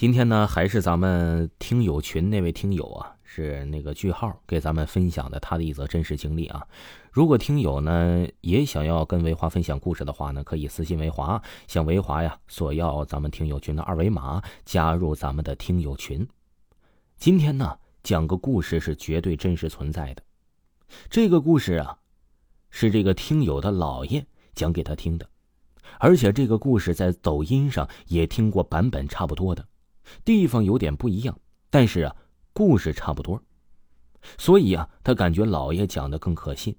今天呢，还是咱们听友群那位听友啊，是那个句号给咱们分享的他的一则真实经历啊。如果听友呢也想要跟维华分享故事的话呢，可以私信维华，向维华呀索要咱们听友群的二维码，加入咱们的听友群。今天呢，讲个故事是绝对真实存在的。这个故事啊，是这个听友的姥爷讲给他听的，而且这个故事在抖音上也听过版本差不多的。地方有点不一样，但是啊，故事差不多，所以啊，他感觉老爷讲的更可信。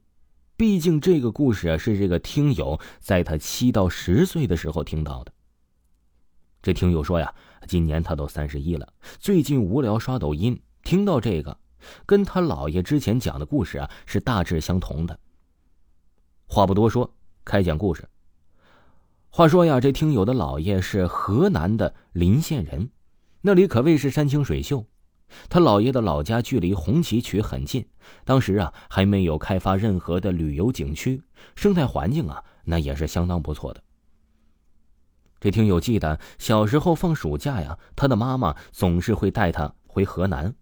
毕竟这个故事啊，是这个听友在他七到十岁的时候听到的。这听友说呀，今年他都三十一了，最近无聊刷抖音，听到这个，跟他姥爷之前讲的故事啊，是大致相同的。话不多说，开讲故事。话说呀，这听友的姥爷是河南的临县人。那里可谓是山清水秀，他姥爷的老家距离红旗渠很近，当时啊还没有开发任何的旅游景区，生态环境啊那也是相当不错的。这听友记得小时候放暑假呀，他的妈妈总是会带他回河南。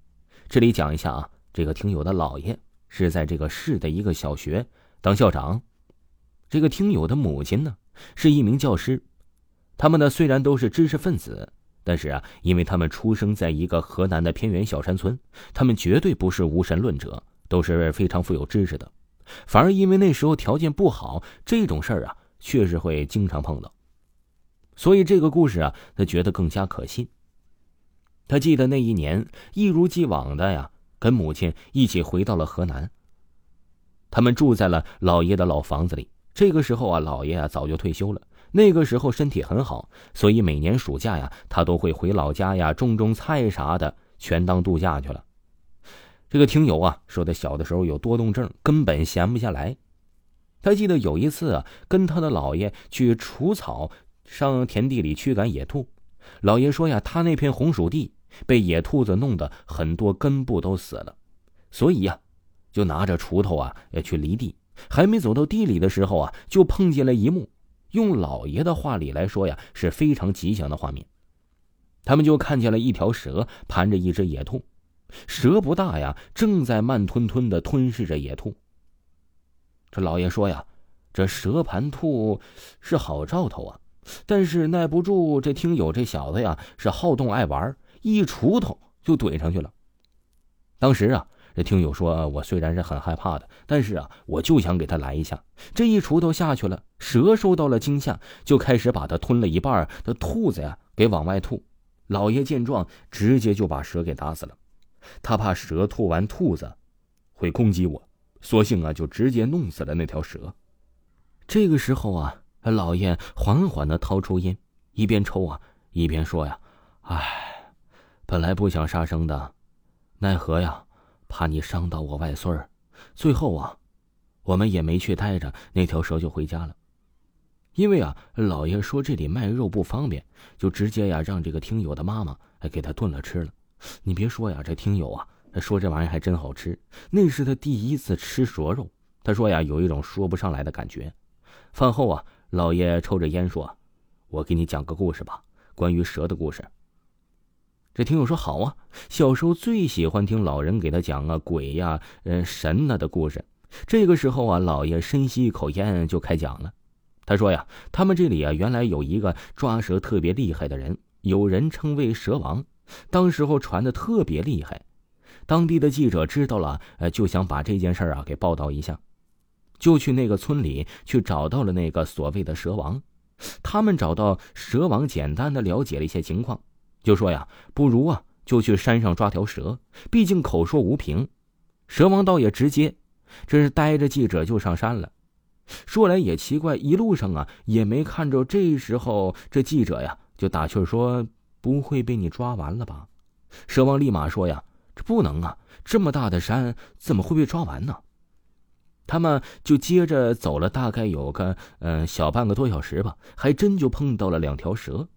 这里讲一下啊，这个听友的姥爷是在这个市的一个小学当校长，这个听友的母亲呢是一名教师，他们呢虽然都是知识分子。但是啊，因为他们出生在一个河南的偏远小山村，他们绝对不是无神论者，都是非常富有知识的。反而因为那时候条件不好，这种事儿啊，确实会经常碰到。所以这个故事啊，他觉得更加可信。他记得那一年，一如既往的呀，跟母亲一起回到了河南。他们住在了老爷的老房子里。这个时候啊，老爷啊早就退休了。那个时候身体很好，所以每年暑假呀，他都会回老家呀，种种菜啥的，全当度假去了。这个听友啊说，他小的时候有多动症，根本闲不下来。他记得有一次啊，跟他的姥爷去除草，上田地里驱赶野兔。姥爷说呀，他那片红薯地被野兔子弄得很多根部都死了，所以呀，就拿着锄头啊要去犁地。还没走到地里的时候啊，就碰见了一幕。用老爷的话里来说呀，是非常吉祥的画面。他们就看见了一条蛇盘着一只野兔，蛇不大呀，正在慢吞吞的吞噬着野兔。这老爷说呀，这蛇盘兔是好兆头啊，但是耐不住这听友这小子呀是好动爱玩，一锄头就怼上去了。当时啊。这听友说：“我虽然是很害怕的，但是啊，我就想给他来一下。这一锄头下去了，蛇受到了惊吓，就开始把它吞了一半的兔子呀给往外吐。老爷见状，直接就把蛇给打死了。他怕蛇吐完兔子会攻击我，索性啊就直接弄死了那条蛇。这个时候啊，老爷缓缓的掏出烟，一边抽啊一边说呀：‘唉，本来不想杀生的，奈何呀。’”怕你伤到我外孙儿，最后啊，我们也没去待着，那条蛇就回家了。因为啊，老爷说这里卖肉不方便，就直接呀让这个听友的妈妈给他炖了吃了。你别说呀，这听友啊说这玩意儿还真好吃，那是他第一次吃蛇肉。他说呀，有一种说不上来的感觉。饭后啊，老爷抽着烟说：“我给你讲个故事吧，关于蛇的故事。”这听友说好啊，小时候最喜欢听老人给他讲啊鬼呀、嗯神呐的故事。这个时候啊，老爷深吸一口烟就开讲了。他说呀，他们这里啊原来有一个抓蛇特别厉害的人，有人称为蛇王。当时候传的特别厉害，当地的记者知道了，呃就想把这件事啊给报道一下，就去那个村里去找到了那个所谓的蛇王。他们找到蛇王，简单的了解了一些情况。就说呀，不如啊，就去山上抓条蛇，毕竟口说无凭。蛇王倒也直接，这是带着记者就上山了。说来也奇怪，一路上啊也没看着。这时候这记者呀就打趣说：“不会被你抓完了吧？”蛇王立马说：“呀，这不能啊，这么大的山怎么会被抓完呢？”他们就接着走了，大概有个嗯小半个多小时吧，还真就碰到了两条蛇。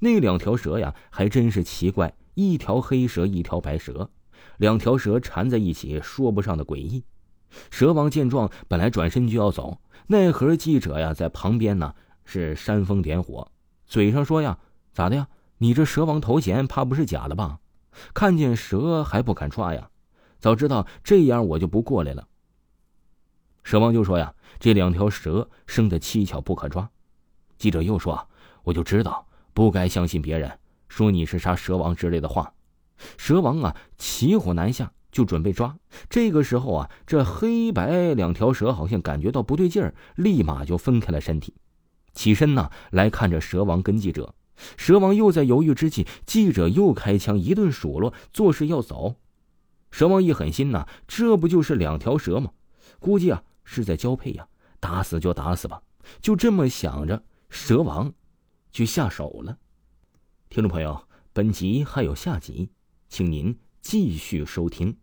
那两条蛇呀，还真是奇怪，一条黑蛇，一条白蛇，两条蛇缠在一起，说不上的诡异。蛇王见状，本来转身就要走，奈何记者呀在旁边呢，是煽风点火，嘴上说呀：“咋的呀？你这蛇王头衔怕不是假的吧？看见蛇还不敢抓呀？早知道这样，我就不过来了。”蛇王就说：“呀，这两条蛇生的蹊跷不可抓。”记者又说：“我就知道不该相信别人说你是啥蛇王之类的话。”蛇王啊，骑虎难下，就准备抓。这个时候啊，这黑白两条蛇好像感觉到不对劲儿，立马就分开了身体，起身呢来看着蛇王跟记者。蛇王又在犹豫之际，记者又开枪一顿数落，作势要走。蛇王一狠心呐，这不就是两条蛇吗？估计啊是在交配呀，打死就打死吧。就这么想着，蛇王去下手了。听众朋友，本集还有下集。请您继续收听。